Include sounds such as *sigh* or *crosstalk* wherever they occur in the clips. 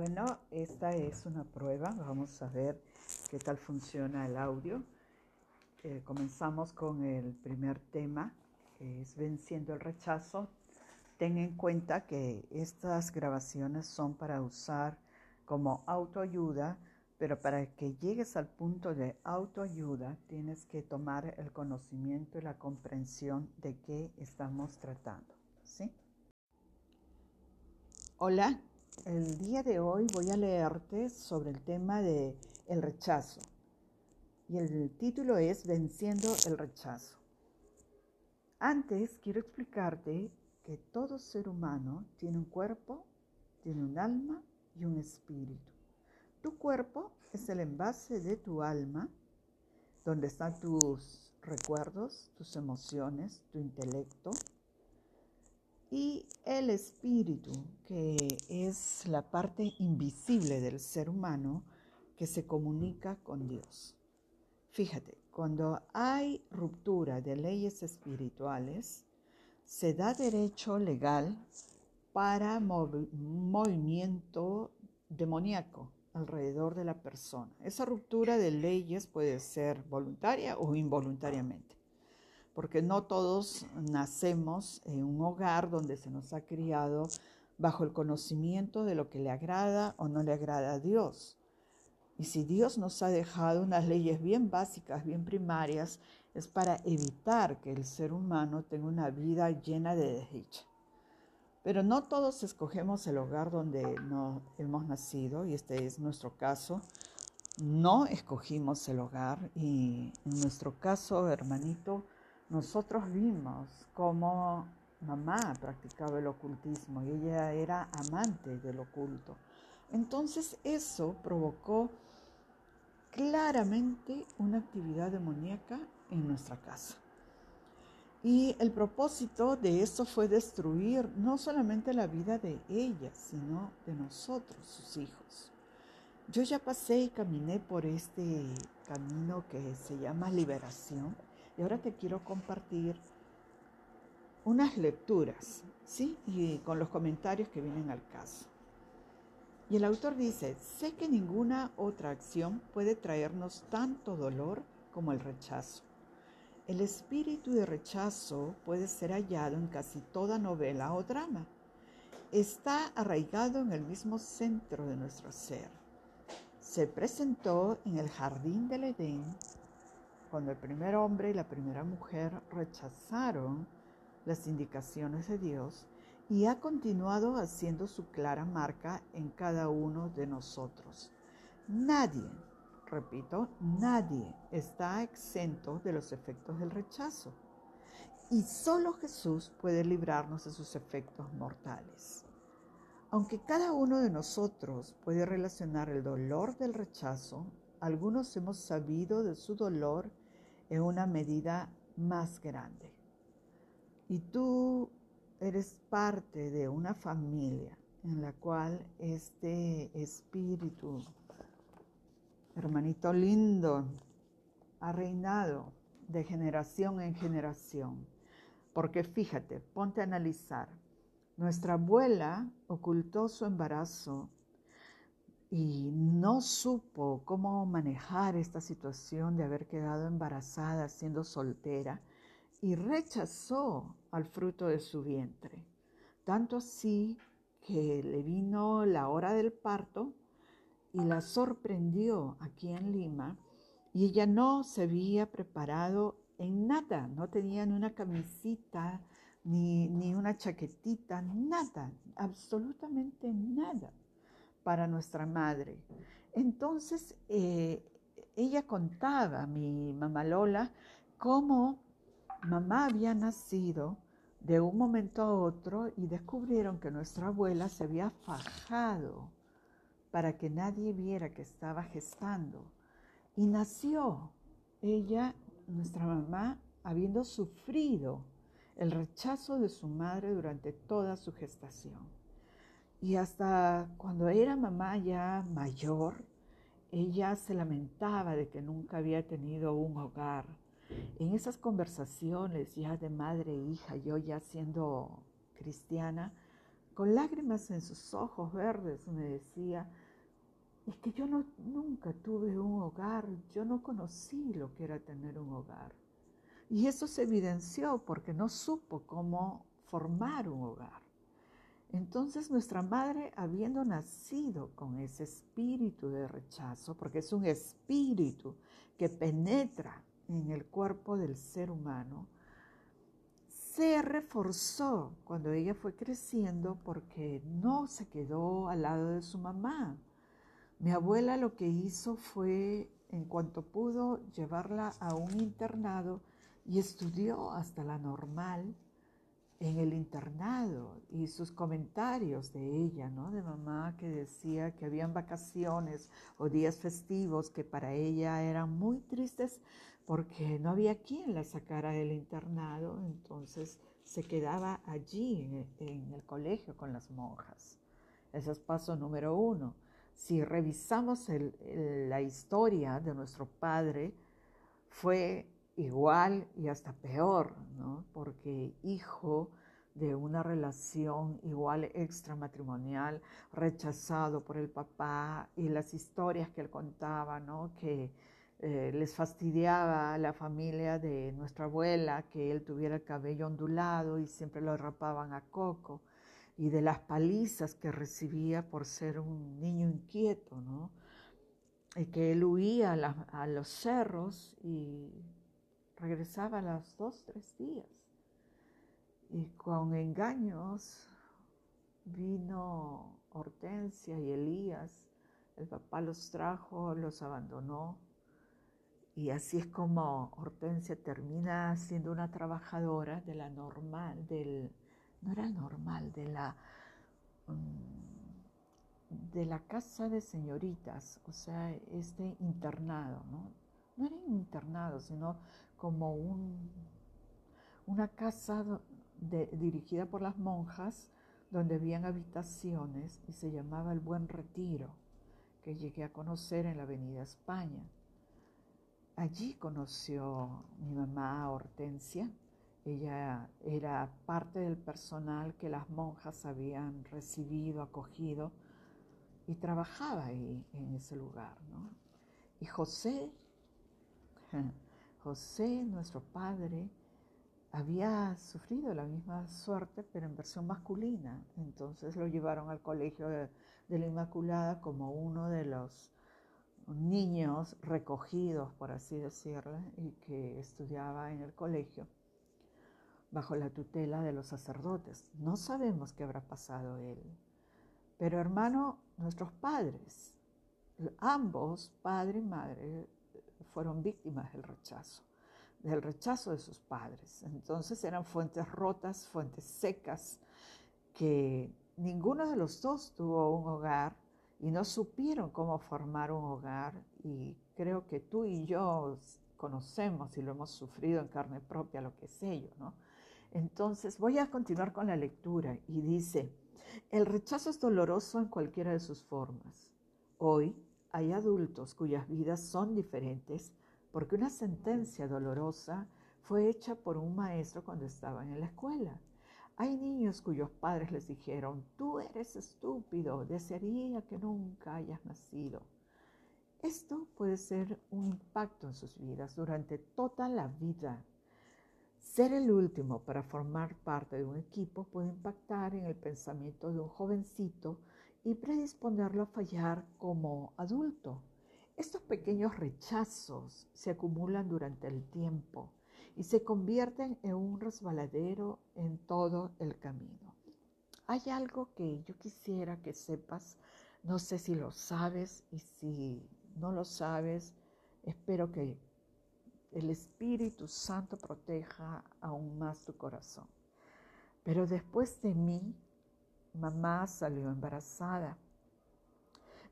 Bueno, esta es una prueba. Vamos a ver qué tal funciona el audio. Eh, comenzamos con el primer tema, que es venciendo el rechazo. Ten en cuenta que estas grabaciones son para usar como autoayuda, pero para que llegues al punto de autoayuda tienes que tomar el conocimiento y la comprensión de qué estamos tratando. ¿sí? Hola, el día de hoy voy a leerte sobre el tema de el rechazo. Y el título es Venciendo el rechazo. Antes quiero explicarte que todo ser humano tiene un cuerpo, tiene un alma y un espíritu. Tu cuerpo es el envase de tu alma, donde están tus recuerdos, tus emociones, tu intelecto, y el espíritu, que es la parte invisible del ser humano que se comunica con Dios. Fíjate, cuando hay ruptura de leyes espirituales, se da derecho legal para movimiento demoníaco alrededor de la persona. Esa ruptura de leyes puede ser voluntaria o involuntariamente porque no todos nacemos en un hogar donde se nos ha criado bajo el conocimiento de lo que le agrada o no le agrada a Dios. Y si Dios nos ha dejado unas leyes bien básicas, bien primarias, es para evitar que el ser humano tenga una vida llena de desdicha. Pero no todos escogemos el hogar donde no hemos nacido, y este es nuestro caso. No escogimos el hogar y en nuestro caso, hermanito, nosotros vimos cómo mamá practicaba el ocultismo y ella era amante del oculto. Entonces eso provocó claramente una actividad demoníaca en nuestra casa. Y el propósito de eso fue destruir no solamente la vida de ella, sino de nosotros, sus hijos. Yo ya pasé y caminé por este camino que se llama liberación y ahora te quiero compartir unas lecturas, ¿sí? Y con los comentarios que vienen al caso. Y el autor dice, sé que ninguna otra acción puede traernos tanto dolor como el rechazo. El espíritu de rechazo puede ser hallado en casi toda novela o drama. Está arraigado en el mismo centro de nuestro ser. Se presentó en el jardín del Edén cuando el primer hombre y la primera mujer rechazaron las indicaciones de Dios y ha continuado haciendo su clara marca en cada uno de nosotros. Nadie, repito, nadie está exento de los efectos del rechazo. Y solo Jesús puede librarnos de sus efectos mortales. Aunque cada uno de nosotros puede relacionar el dolor del rechazo, algunos hemos sabido de su dolor en una medida más grande. Y tú eres parte de una familia en la cual este espíritu, hermanito lindo, ha reinado de generación en generación. Porque fíjate, ponte a analizar. Nuestra abuela ocultó su embarazo y no supo cómo manejar esta situación de haber quedado embarazada siendo soltera y rechazó al fruto de su vientre. Tanto así que le vino la hora del parto y la sorprendió aquí en Lima y ella no se había preparado en nada, no tenía ni una camisita, ni, ni una chaquetita, nada, absolutamente nada para nuestra madre. Entonces, eh, ella contaba, mi mamá Lola, cómo mamá había nacido de un momento a otro y descubrieron que nuestra abuela se había fajado para que nadie viera que estaba gestando. Y nació ella, nuestra mamá, habiendo sufrido el rechazo de su madre durante toda su gestación. Y hasta cuando era mamá ya mayor, ella se lamentaba de que nunca había tenido un hogar. En esas conversaciones ya de madre e hija, yo ya siendo cristiana, con lágrimas en sus ojos verdes me decía, es que yo no, nunca tuve un hogar, yo no conocí lo que era tener un hogar. Y eso se evidenció porque no supo cómo formar un hogar. Entonces nuestra madre, habiendo nacido con ese espíritu de rechazo, porque es un espíritu que penetra en el cuerpo del ser humano, se reforzó cuando ella fue creciendo porque no se quedó al lado de su mamá. Mi abuela lo que hizo fue, en cuanto pudo, llevarla a un internado y estudió hasta la normal en el internado y sus comentarios de ella, ¿no? De mamá que decía que habían vacaciones o días festivos que para ella eran muy tristes porque no había quien la sacara del internado, entonces se quedaba allí en, el colegio con las monjas. Ese es paso número uno. Si revisamos la historia de nuestro padre, fue igual y hasta peor, ¿no? porque hijo de una relación igual extramatrimonial, rechazado por el papá y las historias que él contaba, ¿no? que eh, les fastidiaba a la familia de nuestra abuela que él tuviera el cabello ondulado y siempre lo rapaban a coco, y de las palizas que recibía por ser un niño inquieto, ¿no? y que él huía a los cerros y regresaba a los dos, tres días. Y con engaños vino Hortensia y Elías. El papá los trajo, los abandonó. Y así es como Hortensia termina siendo una trabajadora de la normal, del, no era normal, de la, mm, de la casa de señoritas, o sea, este internado, ¿no? No era internado, sino como un, una casa dirigida por las monjas donde habían habitaciones y se llamaba El Buen Retiro, que llegué a conocer en la Avenida España. Allí conoció mi mamá Hortensia. Ella era parte del personal que las monjas habían recibido, acogido y trabajaba ahí en ese lugar. Y José José, nuestro padre, había sufrido la misma suerte, pero en versión masculina. Entonces lo llevaron al colegio de, la Inmaculada como uno de los niños recogidos, por así decirlo, y que estudiaba en el colegio bajo la tutela de los sacerdotes. No sabemos qué habrá pasado él. Pero hermano, nuestros padres, ambos, padre y madre, fueron víctimas del rechazo, del rechazo de sus padres. Entonces eran fuentes rotas, fuentes secas, que ninguno de los dos tuvo un hogar y no supieron cómo formar un hogar y creo que tú y yo conocemos y lo hemos sufrido en carne propia lo que es ello, ¿no? Entonces voy a continuar con la lectura y dice, el rechazo es doloroso en cualquiera de sus formas. Hoy, hay adultos cuyas vidas son diferentes porque una sentencia dolorosa fue hecha por un maestro cuando estaban en la escuela. Hay niños cuyos padres les dijeron, tú eres estúpido, desearía que nunca hayas nacido. Esto puede ser un impacto en sus vidas durante toda la vida. Ser el último para formar parte de un equipo puede impactar en el pensamiento de un jovencito y predisponerlo a fallar como adulto. Estos pequeños rechazos se acumulan durante el tiempo y se convierten en un resbaladero en todo el camino. Hay algo que yo quisiera que sepas, no sé si lo sabes y si no lo sabes, espero que el Espíritu Santo proteja aún más tu corazón. Pero después de mí mamá salió embarazada,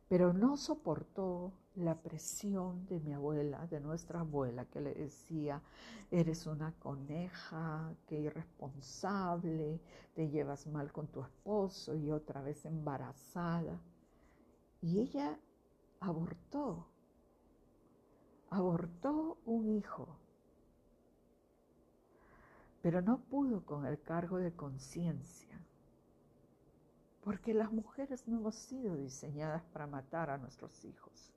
pero no soportó la presión de mi abuela, de nuestra abuela, que le decía, eres una coneja, que irresponsable, te llevas mal con tu esposo y otra vez embarazada. Y ella abortó, abortó un hijo, pero no pudo con el cargo de conciencia porque las mujeres no hemos sido diseñadas para matar a nuestros hijos.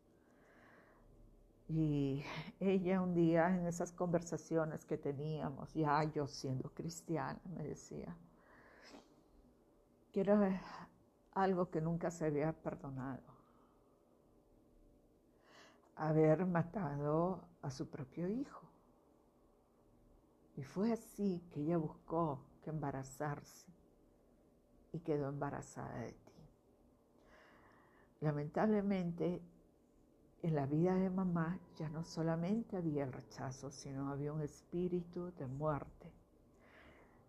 Y ella un día en esas conversaciones que teníamos, ya yo siendo cristiana, me decía, que era algo que nunca se había perdonado, haber matado a su propio hijo. Y fue así que ella buscó que embarazarse y quedó embarazada de ti. Lamentablemente, en la vida de mamá ya no solamente había el rechazo, sino había un espíritu de muerte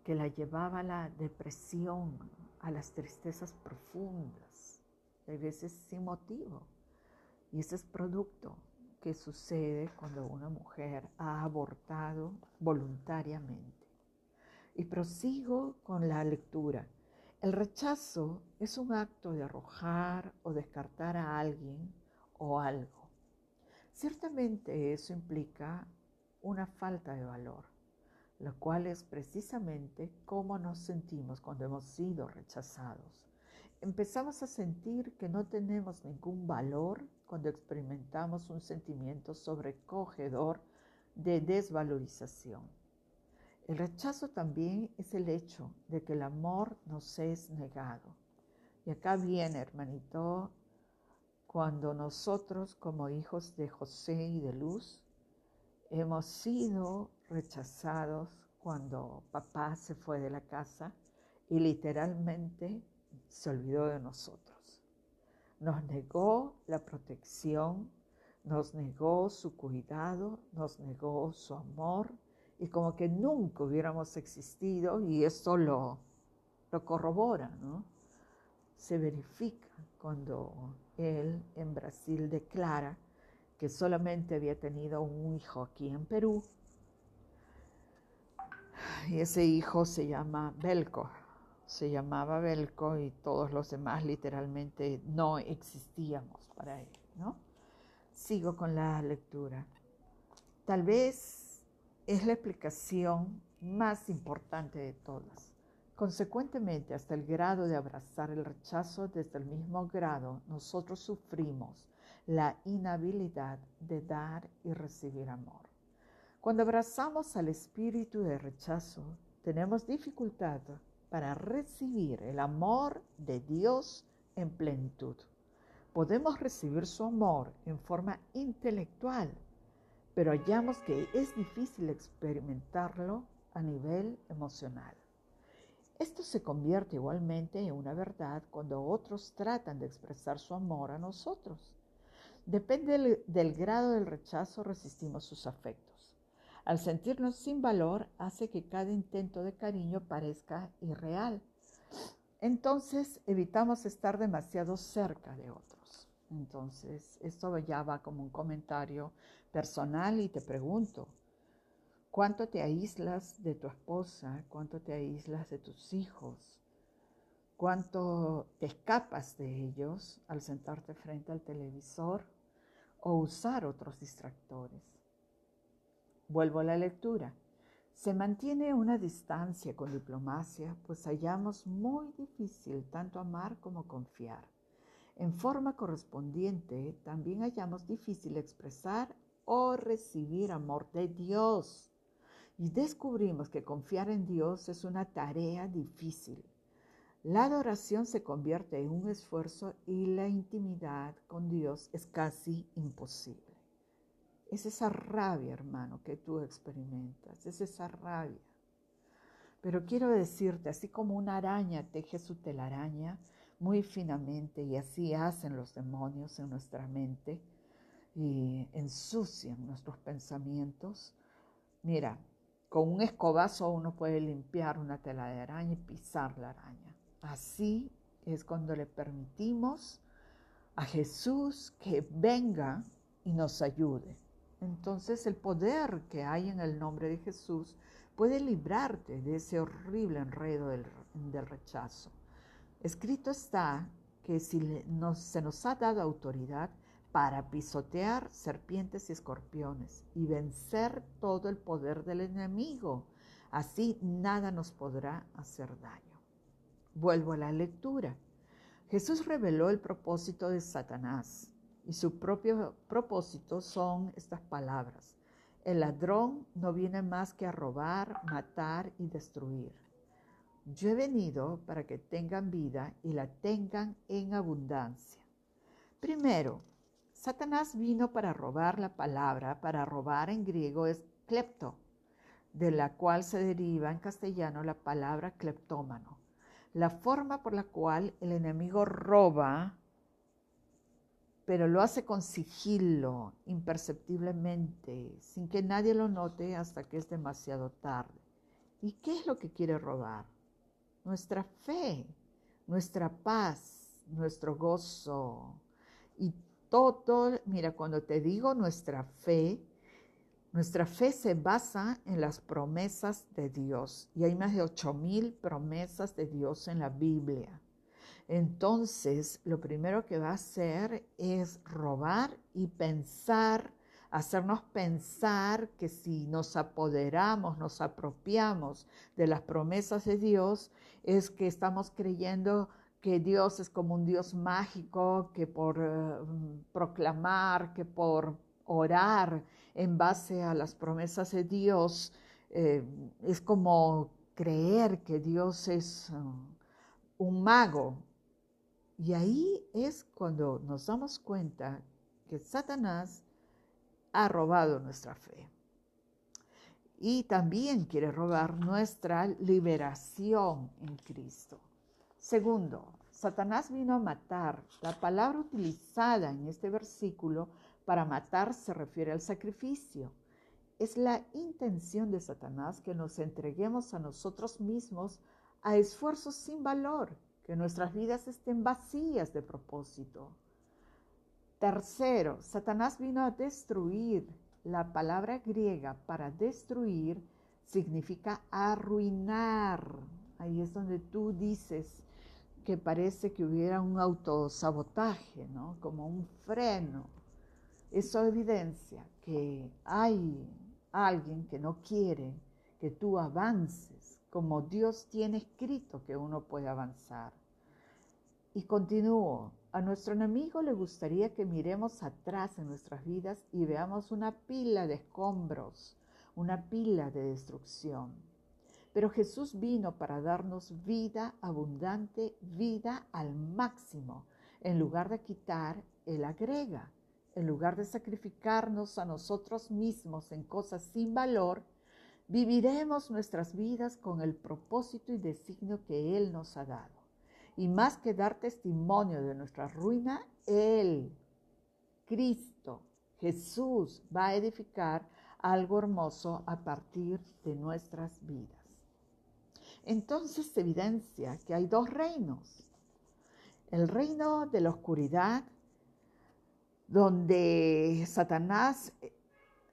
que la llevaba a la depresión, a las tristezas profundas, a veces sin motivo. Y ese es producto que sucede cuando una mujer ha abortado voluntariamente. Y prosigo con la lectura. El rechazo es un acto de arrojar o descartar a alguien o algo. Ciertamente eso implica una falta de valor, lo cual es precisamente cómo nos sentimos cuando hemos sido rechazados. Empezamos a sentir que no tenemos ningún valor cuando experimentamos un sentimiento sobrecogedor de desvalorización. El rechazo también es el hecho de que el amor nos es negado. Y acá viene, hermanito, cuando nosotros como hijos de José y de Luz hemos sido rechazados cuando papá se fue de la casa y literalmente se olvidó de nosotros. Nos negó la protección, nos negó su cuidado, nos negó su amor y como que nunca hubiéramos existido y esto lo, lo corrobora, ¿no? Se verifica cuando él en Brasil declara que solamente había tenido un hijo aquí en Perú y ese hijo se llama Belco, se llamaba Belco y todos los demás literalmente no existíamos para él, ¿no? Sigo con la lectura. Tal vez es la explicación más importante de todas. Consecuentemente, hasta el grado de abrazar el rechazo, desde el mismo grado nosotros sufrimos la inhabilidad de dar y recibir amor. Cuando abrazamos al espíritu de rechazo, tenemos dificultad para recibir el amor de Dios en plenitud. Podemos recibir su amor en forma intelectual, pero hallamos que es difícil experimentarlo a nivel emocional. Esto se convierte igualmente en una verdad cuando otros tratan de expresar su amor a nosotros. Depende del, grado del rechazo resistimos sus afectos. Al sentirnos sin valor hace que cada intento de cariño parezca irreal. Entonces evitamos estar demasiado cerca de otros. Entonces, esto ya va como un comentario personal y te pregunto, ¿cuánto te aíslas de tu esposa? ¿Cuánto te aíslas de tus hijos? ¿Cuánto te escapas de ellos al sentarte frente al televisor o usar otros distractores? Vuelvo a la lectura. Se mantiene una distancia con diplomacia, pues hallamos muy difícil tanto amar como confiar. En forma correspondiente, también hallamos difícil expresar o recibir amor de Dios. Y descubrimos que confiar en Dios es una tarea difícil. La adoración se convierte en un esfuerzo y la intimidad con Dios es casi imposible. Es esa rabia, hermano, que tú experimentas, es esa rabia. Pero quiero decirte, así como una araña teje su telaraña muy finamente y así hacen los demonios en nuestra mente, y ensucian nuestros pensamientos. Mira, con un escobazo uno puede limpiar una tela de araña y pisar la araña. Así es cuando le permitimos a Jesús que venga y nos ayude. Entonces el poder que hay en el nombre de Jesús puede librarte de ese horrible enredo del, rechazo. Escrito está que si se nos ha dado autoridad, para pisotear serpientes y escorpiones y vencer todo el poder del enemigo. Así nada nos podrá hacer daño. Vuelvo a la lectura. Jesús reveló el propósito de Satanás y su propio propósito son estas palabras. El ladrón no viene más que a robar, matar y destruir. Yo he venido para que tengan vida y la tengan en abundancia. Primero, Satanás vino para robar la palabra, para robar en griego es klepto, de la cual se deriva en castellano la palabra cleptómano. La forma por la cual el enemigo roba pero lo hace con sigilo, imperceptiblemente, sin que nadie lo note hasta que es demasiado tarde. ¿Y qué es lo que quiere robar? Nuestra fe, nuestra paz, nuestro gozo. Y todo, mira, cuando te digo nuestra fe, nuestra fe se basa en las promesas de Dios. Y hay más de ocho mil promesas de Dios en la Biblia. Entonces, lo primero que va a hacer es robar y pensar, hacernos pensar que si nos apoderamos, nos apropiamos de las promesas de Dios, es que estamos creyendo que Dios es como un Dios mágico, que por eh, proclamar, que por orar en base a las promesas de Dios, eh, es como creer que Dios es uh, un mago, y ahí es cuando nos damos cuenta que Satanás ha robado nuestra fe. Y también quiere robar nuestra liberación en Cristo. Segundo, Satanás vino a matar. La palabra utilizada en este versículo para matar se refiere al sacrificio. Es la intención de Satanás que nos entreguemos a nosotros mismos a esfuerzos sin valor que nuestras vidas estén vacías de propósito. Tercero, Satanás vino a destruir. La palabra griega para destruir significa arruinar. Ahí es donde tú dices que parece que hubiera un autosabotaje, ¿no? Como un freno. Eso evidencia que hay alguien que no quiere que tú avances como Dios tiene escrito que uno puede avanzar. Y continúo, a nuestro enemigo le gustaría que miremos atrás en nuestras vidas y veamos una pila de escombros, una pila de destrucción. Pero Jesús vino para darnos vida abundante, vida al máximo. En lugar de quitar, Él agrega. En lugar de sacrificarnos a nosotros mismos en cosas sin valor, viviremos nuestras vidas con el propósito y designio que Él nos ha dado. Y más que dar testimonio de nuestra ruina, Él, Cristo, Jesús, va a edificar algo hermoso a partir de nuestras vidas. Entonces se evidencia que hay dos reinos. El reino de la oscuridad, donde Satanás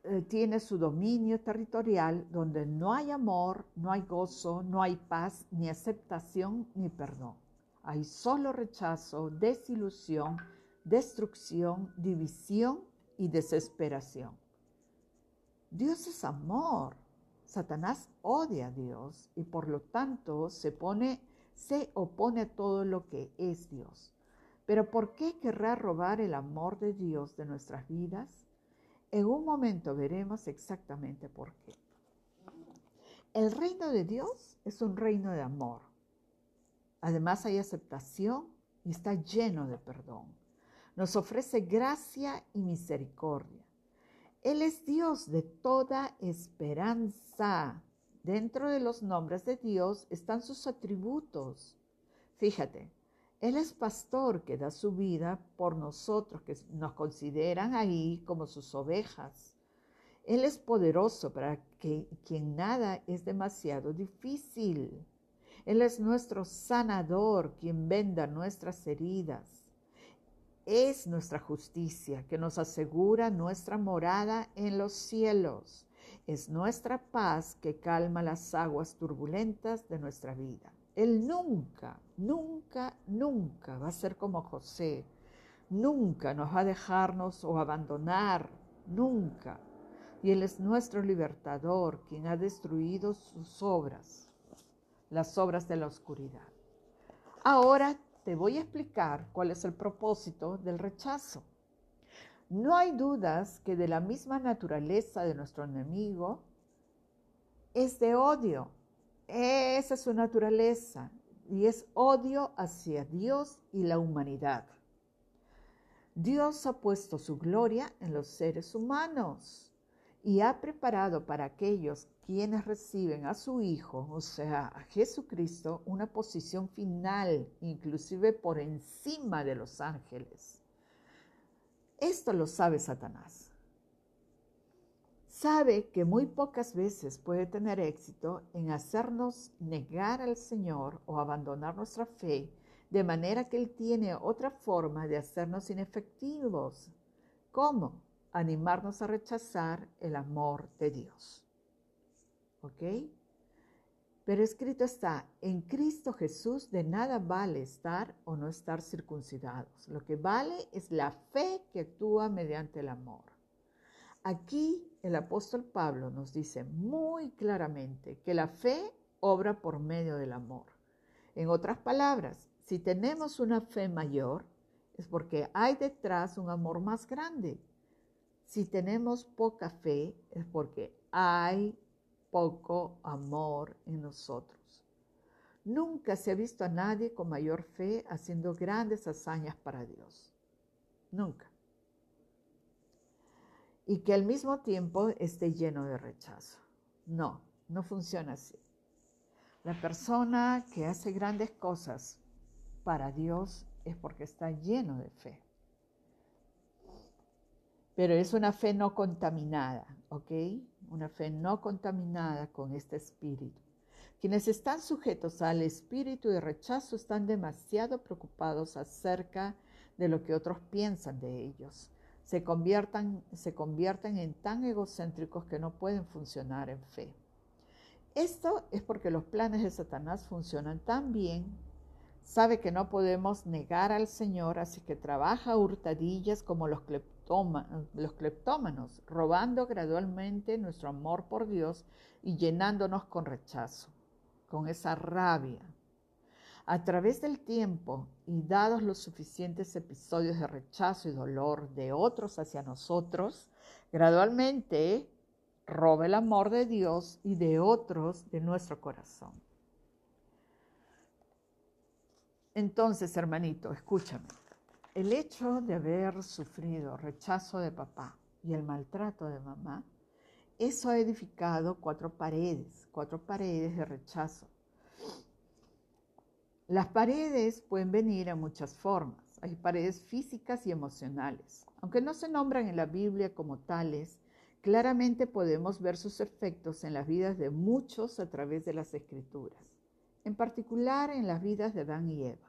eh, tiene su dominio territorial donde no hay amor, no hay gozo, no hay paz, ni aceptación, ni perdón. Hay solo rechazo, desilusión, destrucción, división y desesperación. Dios es amor. Satanás odia a Dios y por lo tanto se pone se opone a todo lo que es Dios. Pero ¿por qué querrá robar el amor de Dios de nuestras vidas? En un momento veremos exactamente por qué. El reino de Dios es un reino de amor. Además hay aceptación y está lleno de perdón. Nos ofrece gracia y misericordia. Él es Dios de toda esperanza. Dentro de los nombres de Dios están sus atributos. Fíjate, él es pastor que da su vida por nosotros, que nos consideran ahí como sus ovejas. Él es poderoso para que quien nada es demasiado difícil. Él es nuestro sanador, quien venda nuestras heridas. Es nuestra justicia que nos asegura nuestra morada en los cielos. Es nuestra paz que calma las aguas turbulentas de nuestra vida. Él nunca, nunca, nunca va a ser como José. Nunca nos va a dejarnos o abandonar, nunca. Y Él es nuestro libertador, quien ha destruido sus obras, las obras de la oscuridad. Ahora te voy a explicar cuál es el propósito del rechazo. No hay dudas que de la misma naturaleza de nuestro enemigo es de odio. Esa es su naturaleza y es odio hacia Dios y la humanidad. Dios ha puesto su gloria en los seres humanos y ha preparado para aquellos quienes reciben a su Hijo, o sea, a Jesucristo, una posición final, inclusive por encima de los ángeles. Esto lo sabe Satanás. Sabe que muy pocas veces puede tener éxito en hacernos negar al Señor o abandonar nuestra fe, de manera que Él tiene otra forma de hacernos inefectivos. ¿Cómo? animarnos a rechazar el amor de Dios. ¿Ok? Pero escrito está, en Cristo Jesús de nada vale estar o no estar circuncidados. Lo que vale es la fe que actúa mediante el amor. Aquí el apóstol Pablo nos dice muy claramente que la fe obra por medio del amor. En otras palabras, si tenemos una fe mayor, es porque hay detrás un amor más grande si tenemos poca fe es porque hay poco amor en nosotros. Nunca se ha visto a nadie con mayor fe haciendo grandes hazañas para Dios. Nunca. Y que al mismo tiempo esté lleno de rechazo. No, no funciona así. La persona que hace grandes cosas para Dios es porque está lleno de fe pero es una fe no contaminada, ¿ok? Una fe no contaminada con este espíritu. Quienes están sujetos al espíritu de rechazo están demasiado preocupados acerca de lo que otros piensan de ellos. Se, conviertan, se convierten en tan egocéntricos que no pueden funcionar en fe. Esto es porque los planes de Satanás funcionan tan bien. Sabe que no podemos negar al Señor, así que trabaja hurtadillas como los los cleptómanos, robando gradualmente nuestro amor por Dios y llenándonos con rechazo, con esa rabia. A través del tiempo y dados los suficientes episodios de rechazo y dolor de otros hacia nosotros, gradualmente roba el amor de Dios y de otros de nuestro corazón. Entonces, hermanito, escúchame. El hecho de haber sufrido rechazo de papá y el maltrato de mamá, eso ha edificado cuatro paredes, cuatro paredes de rechazo. Las paredes pueden venir en muchas formas. Hay paredes físicas y emocionales. Aunque no se nombran en la Biblia como tales, claramente podemos ver sus efectos en las vidas de muchos a través de las escrituras, en particular en las vidas de Adán y Eva.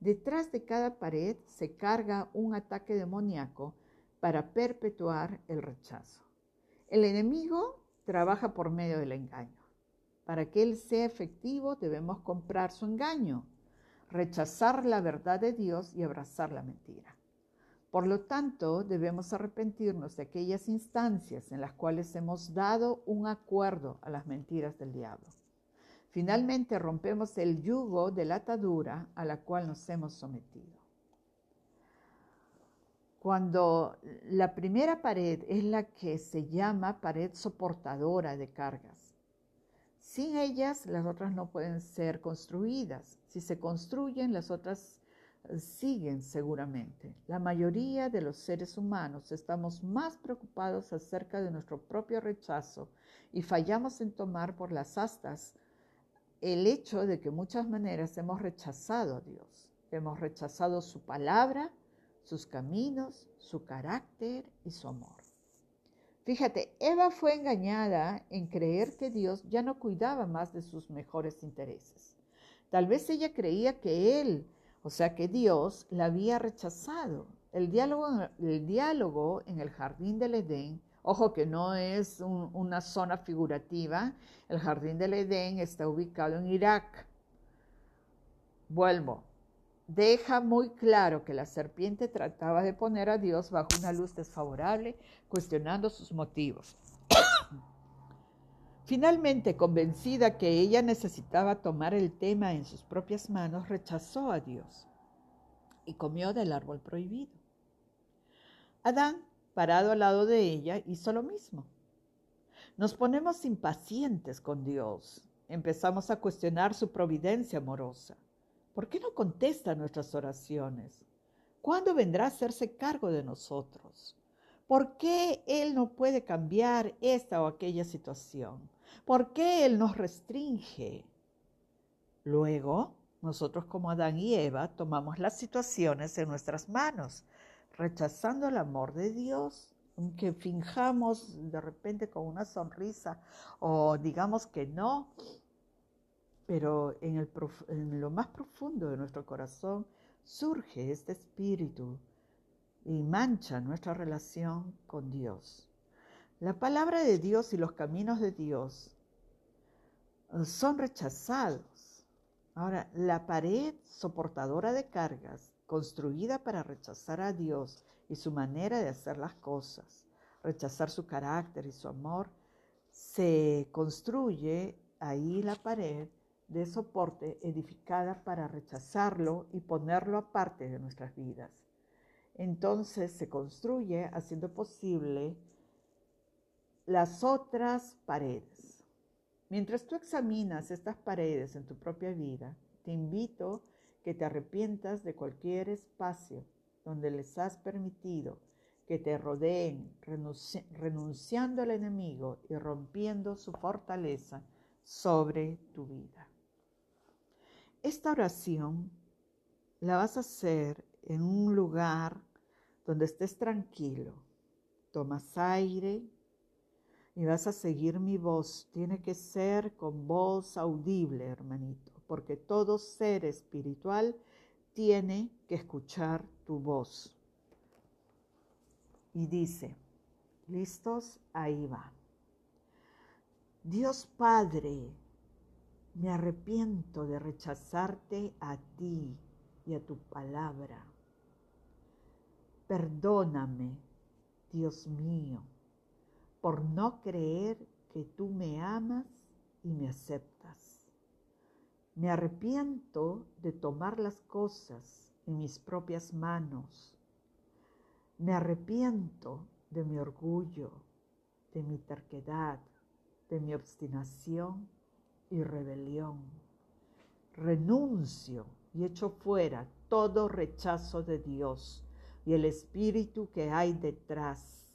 Detrás de cada pared se carga un ataque demoníaco para perpetuar el rechazo. El enemigo trabaja por medio del engaño. Para que él sea efectivo debemos comprar su engaño, rechazar la verdad de Dios y abrazar la mentira. Por lo tanto, debemos arrepentirnos de aquellas instancias en las cuales hemos dado un acuerdo a las mentiras del diablo. Finalmente rompemos el yugo de la atadura a la cual nos hemos sometido. Cuando la primera pared es la que se llama pared soportadora de cargas. Sin ellas, las otras no pueden ser construidas. Si se construyen, las otras eh, siguen seguramente. La mayoría de los seres humanos estamos más preocupados acerca de nuestro propio rechazo y fallamos en tomar por las astas el hecho de que muchas maneras hemos rechazado a Dios, hemos rechazado su palabra, sus caminos, su carácter y su amor. Fíjate, Eva fue engañada en creer que Dios ya no cuidaba más de sus mejores intereses. Tal vez ella creía que Él, o sea que Dios, la había rechazado. El diálogo, en el jardín del Edén Ojo que no es una zona figurativa. El jardín del Edén está ubicado en Irak. Vuelvo. Deja muy claro que la serpiente trataba de poner a Dios bajo una luz desfavorable, cuestionando sus motivos. *coughs* Finalmente, convencida que ella necesitaba tomar el tema en sus propias manos, rechazó a Dios. y comió del árbol prohibido. Adán, parado al lado de ella, hizo lo mismo. Nos ponemos impacientes con Dios. Empezamos a cuestionar su providencia amorosa. ¿Por qué no contesta nuestras oraciones? ¿Cuándo vendrá a hacerse cargo de nosotros? ¿Por qué Él no puede cambiar esta o aquella situación? ¿Por qué Él nos restringe? Luego, nosotros como Adán y Eva tomamos las situaciones en nuestras manos, rechazando el amor de Dios, aunque finjamos de repente con una sonrisa o digamos que no, pero en, en lo más profundo de nuestro corazón surge este espíritu y mancha nuestra relación con Dios. La palabra de Dios y los caminos de Dios eh, son rechazados. Ahora, la pared soportadora de cargas, construida para rechazar a Dios y su manera de hacer las cosas, rechazar su carácter y su amor, se construye ahí la pared de soporte edificada para rechazarlo y ponerlo aparte de nuestras vidas. Entonces se construye haciendo posible las otras paredes. Mientras tú examinas estas paredes en tu propia vida, te invito que te arrepientas de cualquier espacio donde les has permitido que te rodeen, renunciando al enemigo y rompiendo su fortaleza sobre tu vida. Esta oración la vas a hacer en un lugar donde estés tranquilo. Tomas aire y vas a seguir mi voz. Tiene que ser con voz audible, hermanito, porque todo ser espiritual tiene que escuchar tu voz. Y dice, ¿listos? Ahí va. Dios Padre, me arrepiento de rechazarte a ti y a tu palabra. Perdóname, Dios mío, por no creer que tú me amas y me aceptas. Me arrepiento de tomar las cosas en mis propias manos. Me arrepiento de mi orgullo, de mi terquedad, de mi obstinación y rebelión. Renuncio y echo fuera todo rechazo de Dios y el espíritu que hay detrás.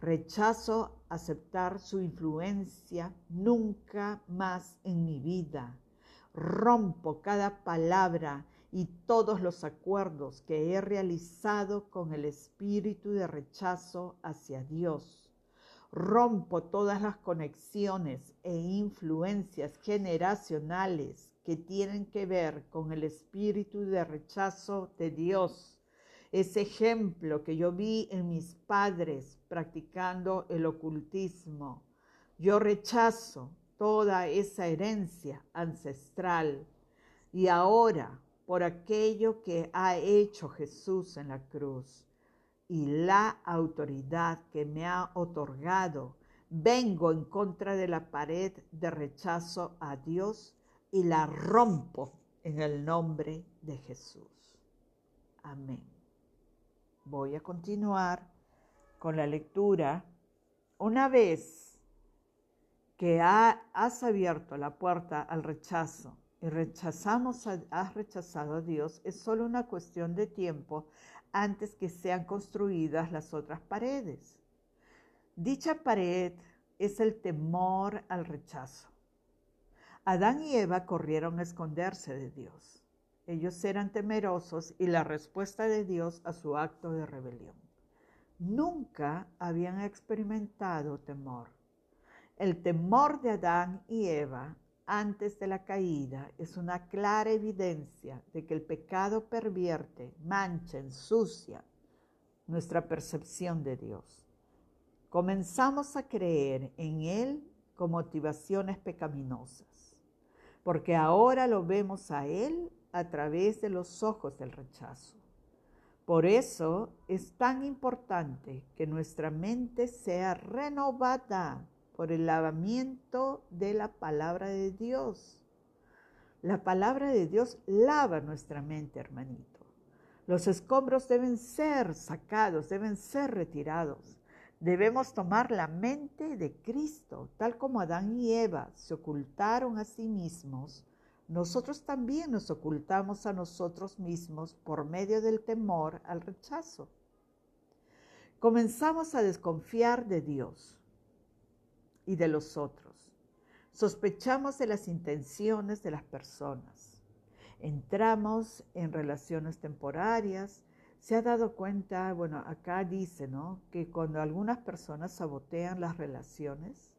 Rechazo aceptar su influencia nunca más en mi vida. Rompo cada palabra y todos los acuerdos que he realizado con el espíritu de rechazo hacia Dios Rompo todas las conexiones e influencias generacionales que tienen que ver con el espíritu de rechazo de Dios. Ese ejemplo que yo vi en mis padres practicando el ocultismo. Yo rechazo toda esa herencia ancestral y ahora por aquello que ha hecho Jesús en la cruz y la autoridad que me ha otorgado, vengo en contra de la pared de rechazo a Dios y la rompo en el nombre de Jesús. Amén. Voy a continuar con la lectura. Una vez que has abierto la puerta al rechazo y rechazamos, has rechazado a Dios, es solo una cuestión de tiempo antes que sean construidas las otras paredes. Dicha pared es el temor al rechazo. Adán y Eva corrieron a esconderse de Dios. Ellos eran temerosos y la respuesta de Dios a su acto de rebelión. Nunca habían experimentado temor. El temor de Adán y Eva antes de la caída es una clara evidencia de que el pecado pervierte, mancha, ensucia nuestra percepción de Dios. Comenzamos a creer en Él con motivaciones pecaminosas, porque ahora lo vemos a Él a través de los ojos del rechazo. Por eso es tan importante que nuestra mente sea renovada por el lavamiento de la palabra de Dios. La palabra de Dios lava nuestra mente, hermanito. Los escombros deben ser sacados, deben ser retirados. Debemos tomar la mente de Cristo, tal como Adán y Eva se ocultaron a sí mismos. Nosotros también nos ocultamos a nosotros mismos por medio del temor al rechazo. Comenzamos a desconfiar de Dios y de los otros. Sospechamos de las intenciones de las personas. Entramos en relaciones temporarias. Se ha dado cuenta, bueno, acá dice, ¿no? Que cuando algunas personas sabotean las relaciones,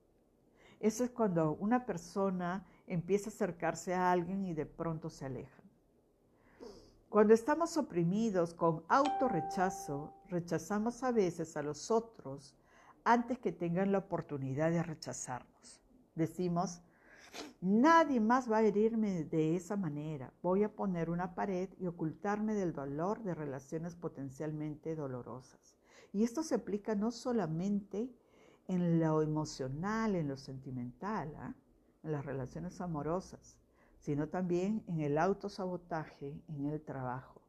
eso es cuando una persona empieza a acercarse a alguien y de pronto se aleja. Cuando estamos oprimidos con autorrechazo, rechazamos a veces a los otros antes que tengan la oportunidad de rechazarnos. Decimos, nadie más va a herirme de esa manera. Voy a poner una pared y ocultarme del dolor de relaciones potencialmente dolorosas. Y esto se aplica no solamente en lo emocional, en lo sentimental, ¿ah? en las relaciones amorosas, sino también en el autosabotaje, en el trabajo.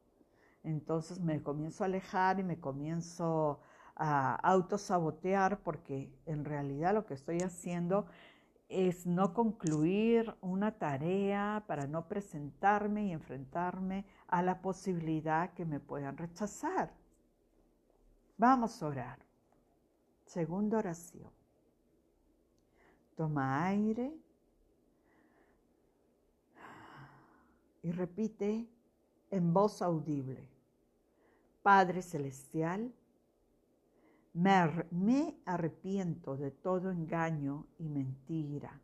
Entonces me comienzo a alejar y me comienzo a autosabotear porque en realidad lo que estoy haciendo es no concluir una tarea para no presentarme y enfrentarme a la posibilidad que me puedan rechazar. Vamos a orar. Segunda oración. Toma aire y repite en voz audible. Padre Celestial, me, arrepiento de todo engaño y mentira,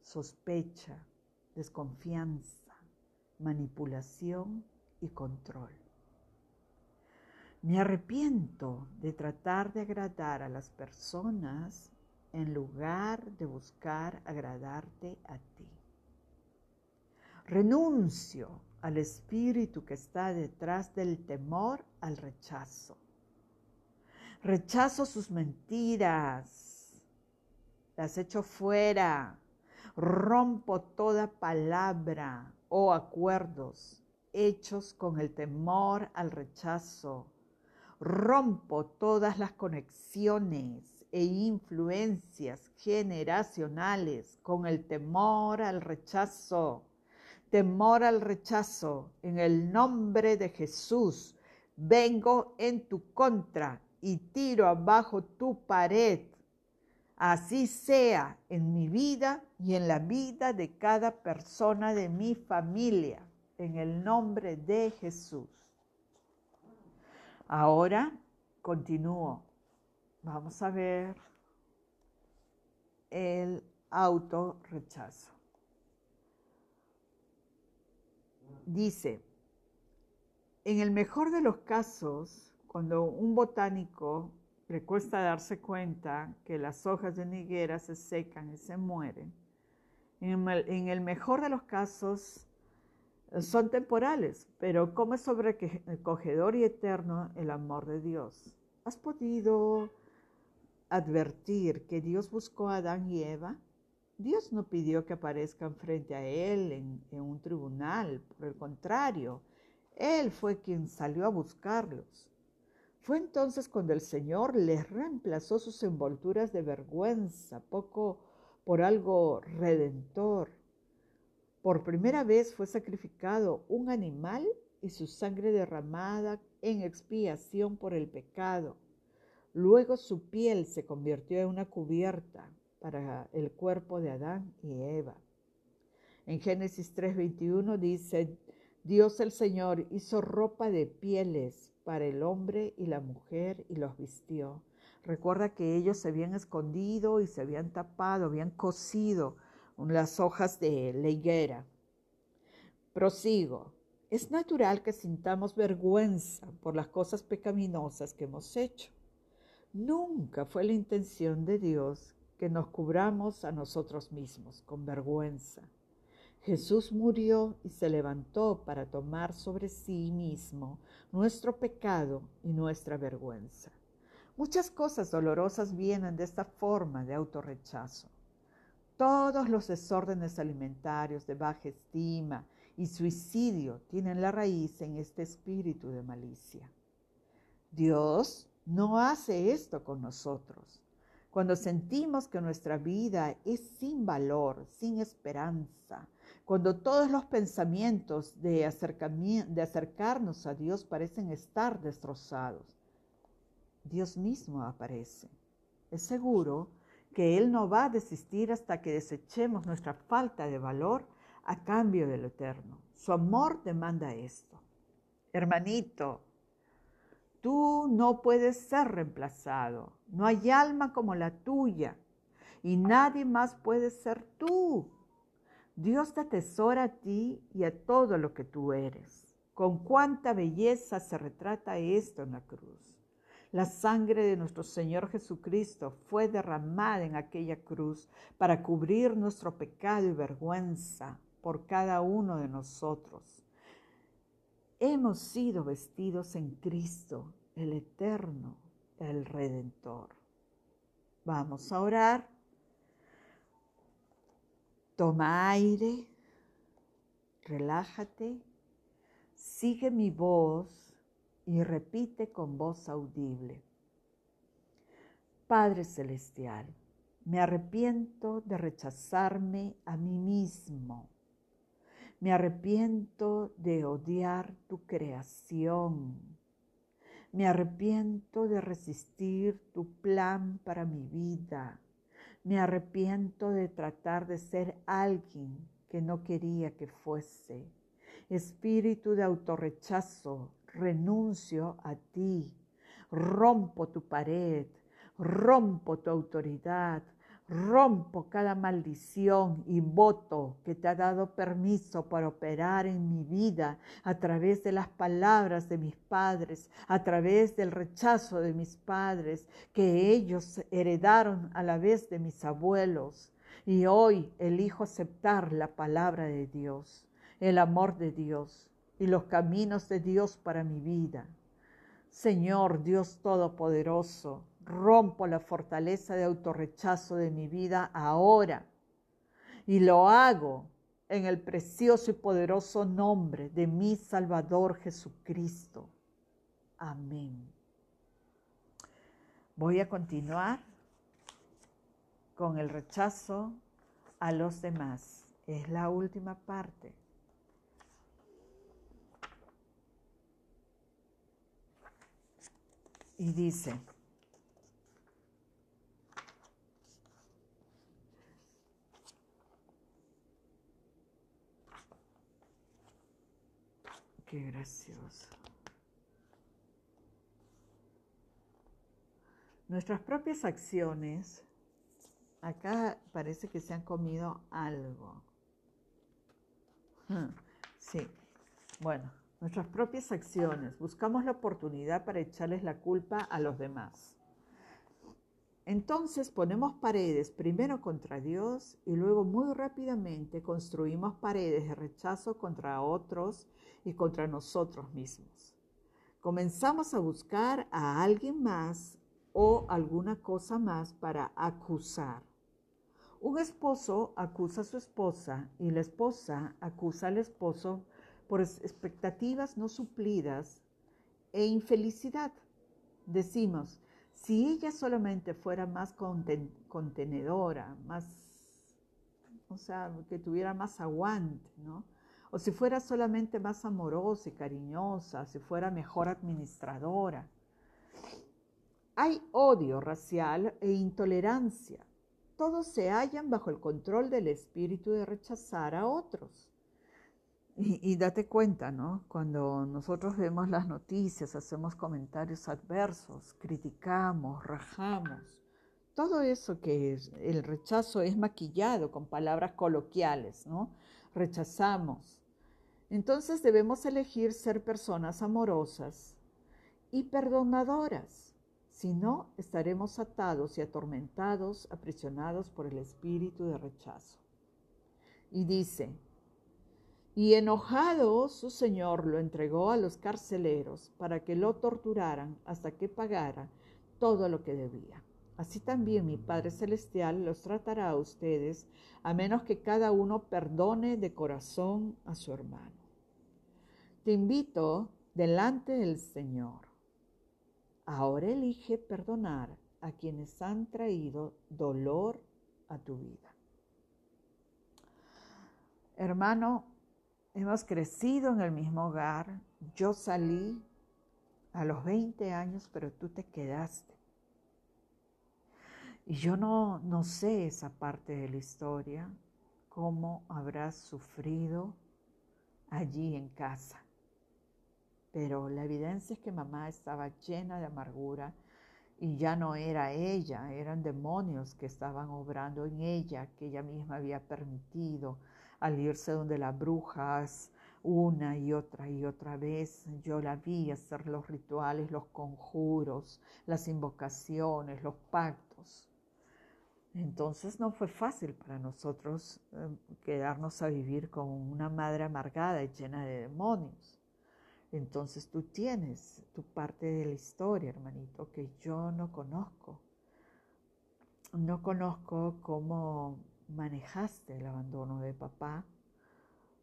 sospecha, desconfianza, manipulación y control. Me arrepiento de tratar de agradar a las personas en lugar de buscar agradarte a ti. Renuncio al espíritu que está detrás del temor al rechazo Rechazo sus mentiras, las echo fuera, rompo toda palabra o acuerdos hechos con el temor al rechazo. Rompo todas las conexiones e influencias generacionales con el temor al rechazo. Temor al rechazo, en el nombre de Jesús, vengo en tu contra y tiro abajo tu pared. Así sea en mi vida y en la vida de cada persona de mi familia, en el nombre de Jesús. Ahora continúo. Vamos a ver el autorrechazo. Dice, en el mejor de los casos, cuando un botánico le cuesta darse cuenta que las hojas de higuera se secan y se mueren, en el mejor de los casos eh, son temporales, pero como es sobrecogedor y eterno el amor de Dios. ¿Has podido advertir que Dios buscó a Adán y Eva? Dios no pidió que aparezcan frente a Él en, en un tribunal, por el contrario, Él fue quien salió a buscarlos. Fue entonces cuando el Señor les reemplazó sus envolturas de vergüenza, poco por algo redentor. Por primera vez fue sacrificado un animal y su sangre derramada en expiación por el pecado. Luego su piel se convirtió en una cubierta para el cuerpo de Adán y Eva. En Génesis 3:21 dice, Dios el Señor hizo ropa de pieles para el hombre y la mujer y los vistió. Recuerda que ellos se habían escondido y se habían tapado, habían cosido las hojas de la higuera. Prosigo. Es natural que sintamos vergüenza por las cosas pecaminosas que hemos hecho. Nunca fue la intención de Dios que nos cubramos a nosotros mismos con vergüenza. Jesús murió y se levantó para tomar sobre sí mismo nuestro pecado y nuestra vergüenza. Muchas cosas dolorosas vienen de esta forma de autorrechazo. Todos los desórdenes alimentarios de baja estima y suicidio tienen la raíz en este espíritu de malicia. Dios no hace esto con nosotros. Cuando sentimos que nuestra vida es sin valor, sin esperanza, cuando todos los pensamientos de, de acercarnos a Dios parecen estar destrozados, Dios mismo aparece. Es seguro que Él no va a desistir hasta que desechemos nuestra falta de valor a cambio del eterno. Su amor demanda esto. Hermanito, tú no puedes ser reemplazado. No hay alma como la tuya y nadie más puede ser tú. Dios te atesora a ti y a todo lo que tú eres. Con cuánta belleza se retrata esto en la cruz. La sangre de nuestro Señor Jesucristo fue derramada en aquella cruz para cubrir nuestro pecado y vergüenza por cada uno de nosotros. Hemos sido vestidos en Cristo, el Eterno, el Redentor. Vamos a orar. Toma aire, relájate, sigue mi voz y repite con voz audible. Padre Celestial, me arrepiento de rechazarme a mí mismo. Me arrepiento de odiar tu creación. Me arrepiento de resistir tu plan para mi vida. Me arrepiento de tratar de ser alguien que no quería que fuese. Espíritu de autorrechazo, renuncio a ti, rompo tu pared, rompo tu autoridad, rompo cada maldición y voto que te ha dado permiso para operar en mi vida a través de las palabras de mis padres, a través del rechazo de mis padres, que ellos heredaron a la vez de mis abuelos. Y hoy elijo aceptar la palabra de Dios, el amor de Dios y los caminos de Dios para mi vida. Señor Dios Todopoderoso, rompo la fortaleza de autorrechazo de mi vida ahora y lo hago en el precioso y poderoso nombre de mi Salvador Jesucristo. Amén. Voy a continuar con el rechazo a los demás. Es la última parte. y dice, qué gracioso. Nuestras propias acciones, acá parece que se han comido algo. Sí, bueno, nuestras propias acciones, buscamos la oportunidad para echarles la culpa a los demás. Entonces ponemos paredes primero contra Dios y luego muy rápidamente construimos paredes de rechazo contra otros y contra nosotros mismos. Comenzamos a buscar a alguien más o alguna cosa más para acusar. Un esposo acusa a su esposa y la esposa acusa al esposo por expectativas no suplidas e infelicidad. Decimos, si ella solamente fuera más contenedora, más, o sea, que tuviera más aguante, ¿no? O si fuera solamente más amorosa y cariñosa, si fuera mejor administradora. Hay odio racial e intolerancia. Todos se hallan bajo el control del espíritu de rechazar a otros. Y, date cuenta, ¿no? Cuando nosotros vemos las noticias, hacemos comentarios adversos, criticamos, rajamos, todo eso que el rechazo es maquillado con palabras coloquiales, ¿no? Rechazamos. Entonces debemos elegir ser personas amorosas y perdonadoras. Si no, estaremos atados y atormentados, aprisionados por el espíritu de rechazo. Y dice, y enojado su señor lo entregó a los carceleros para que lo torturaran hasta que pagara todo lo que debía. Así también mi Padre Celestial los tratará a ustedes, a menos que cada uno perdone de corazón a su hermano. Te invito delante del Señor. Ahora elige perdonar a quienes han traído dolor a tu vida. Hermano, hemos crecido en el mismo hogar. Yo salí a los 20 años, pero tú te quedaste. Y yo no, no sé esa parte de la historia, cómo habrás sufrido allí en casa. Pero la evidencia es que mamá estaba llena de amargura y ya no era ella, eran demonios que estaban obrando en ella, que ella misma había permitido al irse donde las brujas una y otra y otra vez. Yo la vi hacer los rituales, los conjuros, las invocaciones, los pactos. Entonces no fue fácil para nosotros eh, quedarnos a vivir con una madre amargada y llena de demonios. Entonces tú tienes tu parte de la historia, hermanito, que yo no conozco. No conozco cómo manejaste el abandono de papá.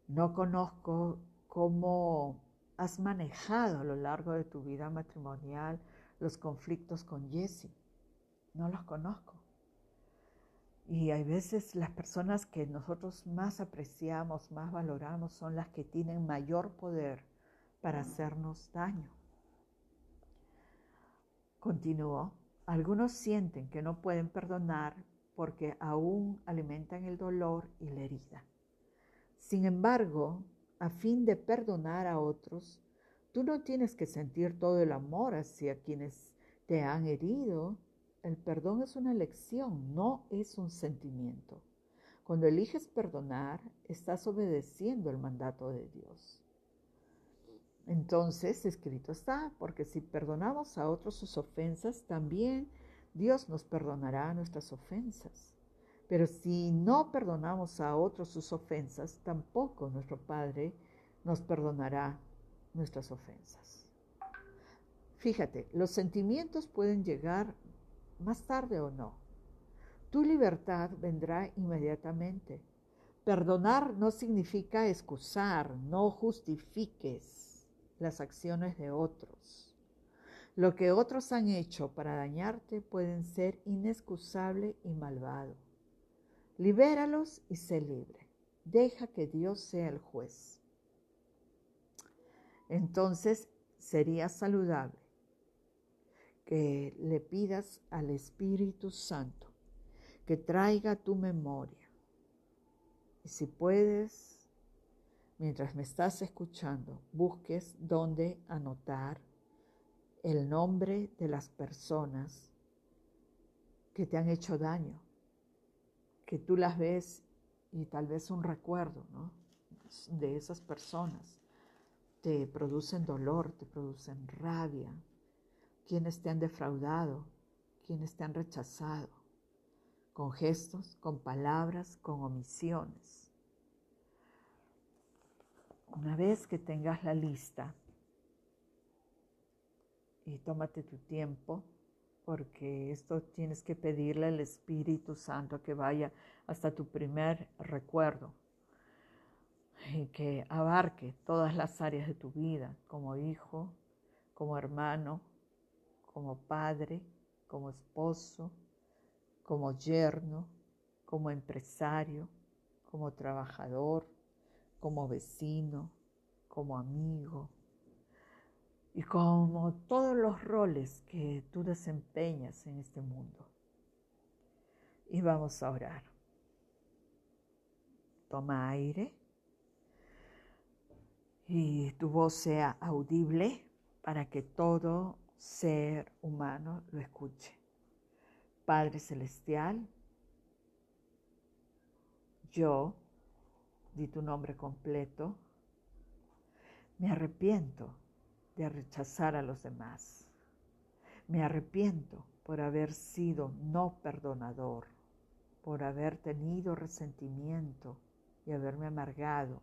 No conozco cómo has manejado a lo largo de tu vida matrimonial los conflictos con Jessie. No los conozco. Y hay veces las personas que nosotros más apreciamos, más valoramos, son las que tienen mayor poder para hacernos daño. Continuó. Algunos sienten que no pueden perdonar porque aún alimentan el dolor y la herida. Sin embargo, a fin de perdonar a otros, tú no tienes que sentir todo el amor hacia quienes te han herido el perdón es una elección, no es un sentimiento. Cuando eliges perdonar, estás obedeciendo el mandato de Dios. Entonces, escrito está, porque si perdonamos a otros sus ofensas, también Dios nos perdonará nuestras ofensas. Pero si no perdonamos a otros sus ofensas, tampoco nuestro Padre nos perdonará nuestras ofensas. Fíjate, los sentimientos pueden llegar más tarde o no. Tu libertad vendrá inmediatamente. Perdonar no significa excusar, no justifiques las acciones de otros. Lo que otros han hecho para dañarte pueden ser inexcusable y malvado. Libéralos y sé libre. Deja que Dios sea el juez. Entonces sería saludable que le pidas al Espíritu Santo que traiga tu memoria. Y si puedes, mientras me estás escuchando, busques dónde anotar el nombre de las personas que te han hecho daño, que tú las ves y tal vez un recuerdo de esas personas. Te producen dolor, te producen rabia, quienes te han defraudado, quienes te han rechazado, con gestos, con palabras, con omisiones. Una vez que tengas la lista, y tómate tu tiempo, porque esto tienes que pedirle al Espíritu Santo que vaya hasta tu primer recuerdo y que abarque todas las áreas de tu vida, como hijo, como hermano, como padre, como esposo, como yerno, como empresario, como trabajador, como vecino, como amigo y como todos los roles que tú desempeñas en este mundo. Y vamos a orar. Toma aire y tu voz sea audible para que todo ser humano lo escuche. Padre Celestial, yo, di tu nombre completo, me arrepiento de rechazar a los demás. Me arrepiento por haber sido no perdonador, por haber tenido resentimiento y haberme amargado,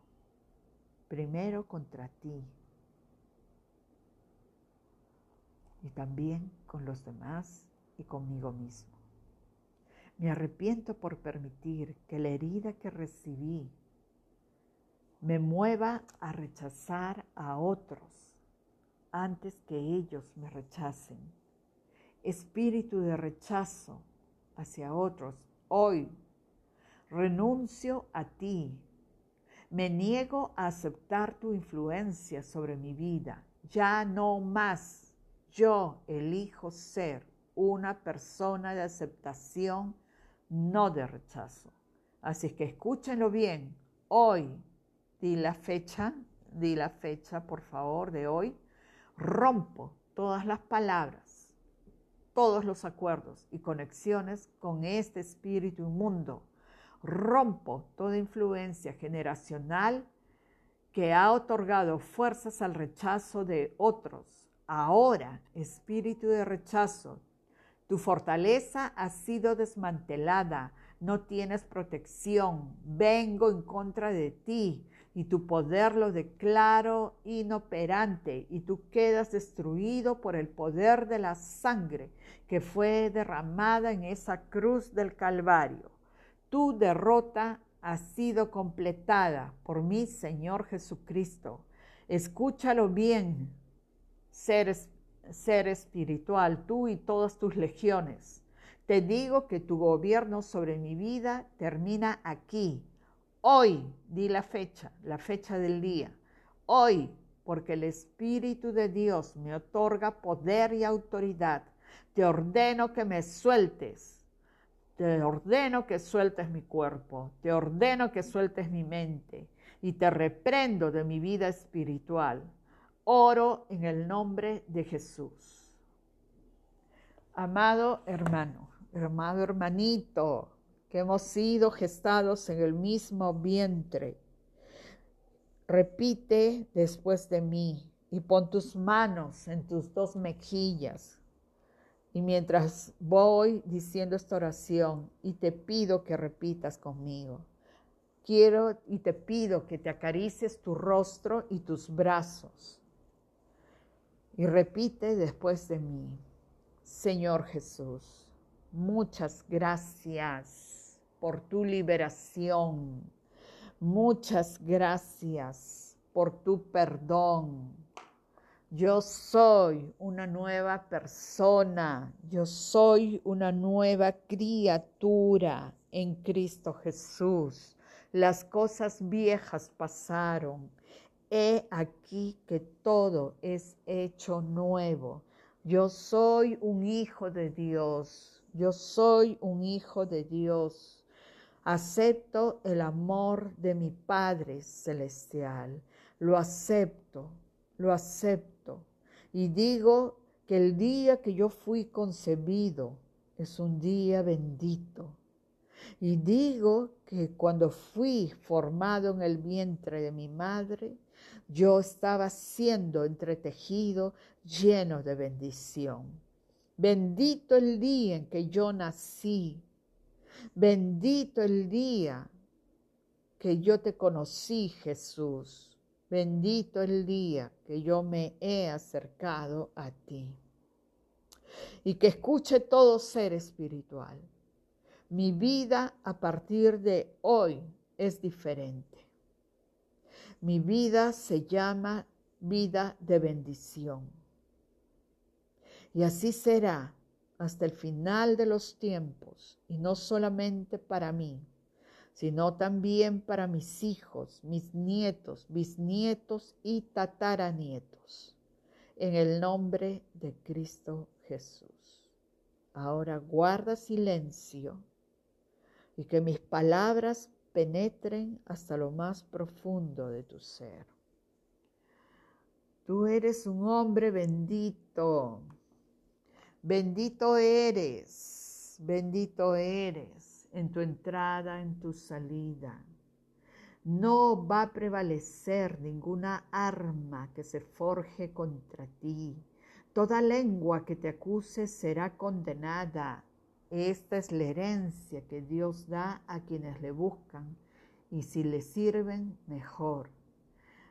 primero contra ti y también con los demás y conmigo mismo. Me arrepiento por permitir que la herida que recibí me mueva a rechazar a otros antes que ellos me rechacen. Espíritu de rechazo hacia otros, hoy renuncio a ti. Me niego a aceptar tu influencia sobre mi vida. Ya no más. Yo elijo ser una persona de aceptación, no de rechazo. Así que escúchenlo bien. Hoy, di la fecha, di la fecha, por favor, de hoy. Rompo todas las palabras, todos los acuerdos y conexiones con este espíritu inmundo. Rompo toda influencia generacional que ha otorgado fuerzas al rechazo de otros. Ahora, espíritu de rechazo, tu fortaleza ha sido desmantelada, no tienes protección, vengo en contra de ti y tu poder lo declaro inoperante y tú quedas destruido por el poder de la sangre que fue derramada en esa cruz del Calvario. Tu derrota ha sido completada por mi Señor Jesucristo. Escúchalo bien, ser, ser espiritual, tú y todas tus legiones. Te digo que tu gobierno sobre mi vida termina aquí. Hoy, di la fecha, la fecha del día. Hoy, porque el Espíritu de Dios me otorga poder y autoridad. Te ordeno que me sueltes te ordeno que sueltes mi cuerpo, te ordeno que sueltes mi mente y te reprendo de mi vida espiritual. Oro en el nombre de Jesús. Amado hermano, amado hermanito, que hemos sido gestados en el mismo vientre, repite después de mí y pon tus manos en tus dos mejillas. Y mientras voy diciendo esta oración y te pido que repitas conmigo, quiero y te pido que te acaricies tu rostro y tus brazos. Y repite después de mí, Señor Jesús, muchas gracias por tu liberación. Muchas gracias por tu perdón yo soy una nueva persona, yo soy una nueva criatura en Cristo Jesús. Las cosas viejas pasaron. He aquí que todo es hecho nuevo. Yo soy un hijo de Dios. Yo soy un hijo de Dios. Acepto el amor de mi Padre Celestial. Lo acepto, lo acepto y digo que el día que yo fui concebido es un día bendito. Y digo que cuando fui formado en el vientre de mi madre, yo estaba siendo entretejido lleno de bendición. Bendito el día en que yo nací. Bendito el día que yo te conocí, Jesús. Bendito el día que yo me he acercado a ti. Y que escuche todo ser espiritual. Mi vida a partir de hoy es diferente. Mi vida se llama vida de bendición. Y así será hasta el final de los tiempos, y no solamente para mí, sino también para mis hijos, mis nietos, bisnietos y tataranietos, en el nombre de Cristo Jesús. Ahora guarda silencio y que mis palabras penetren hasta lo más profundo de tu ser. Tú eres un hombre bendito, bendito eres, bendito eres en tu entrada, en tu salida. No va a prevalecer ninguna arma que se forje contra ti. Toda lengua que te acuse será condenada. Esta es la herencia que Dios da a quienes le buscan y si le sirven, mejor.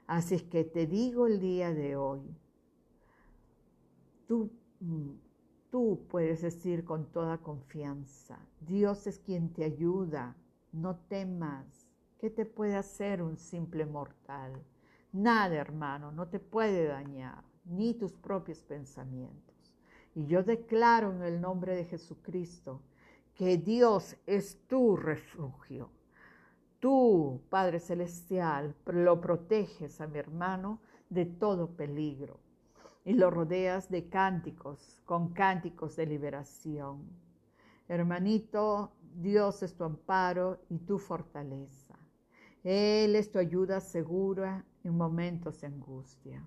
Así es que te digo el día de hoy, tú mm, tú puedes decir con toda confianza, Dios es quien te ayuda, no temas. ¿Qué te puede hacer un simple mortal? Nada, hermano, no te puede dañar, ni tus propios pensamientos. Y yo declaro en el nombre de Jesucristo que Dios es tu refugio. Tú, Padre Celestial, lo proteges a mi hermano de todo peligro y lo rodeas de cánticos, con cánticos de liberación. Hermanito, Dios es tu amparo y tu fortaleza. Él es tu ayuda segura en momentos de angustia.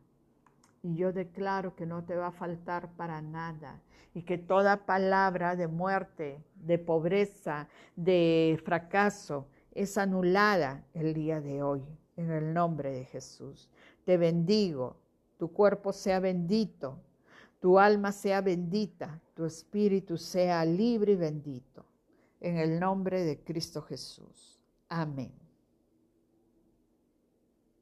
Y yo declaro que no te va a faltar para nada y que toda palabra de muerte, de pobreza, de fracaso es anulada el día de hoy en el nombre de Jesús. Te bendigo, tu cuerpo sea bendito, tu alma sea bendita, tu espíritu sea libre y bendito. En el nombre de Cristo Jesús. Amén.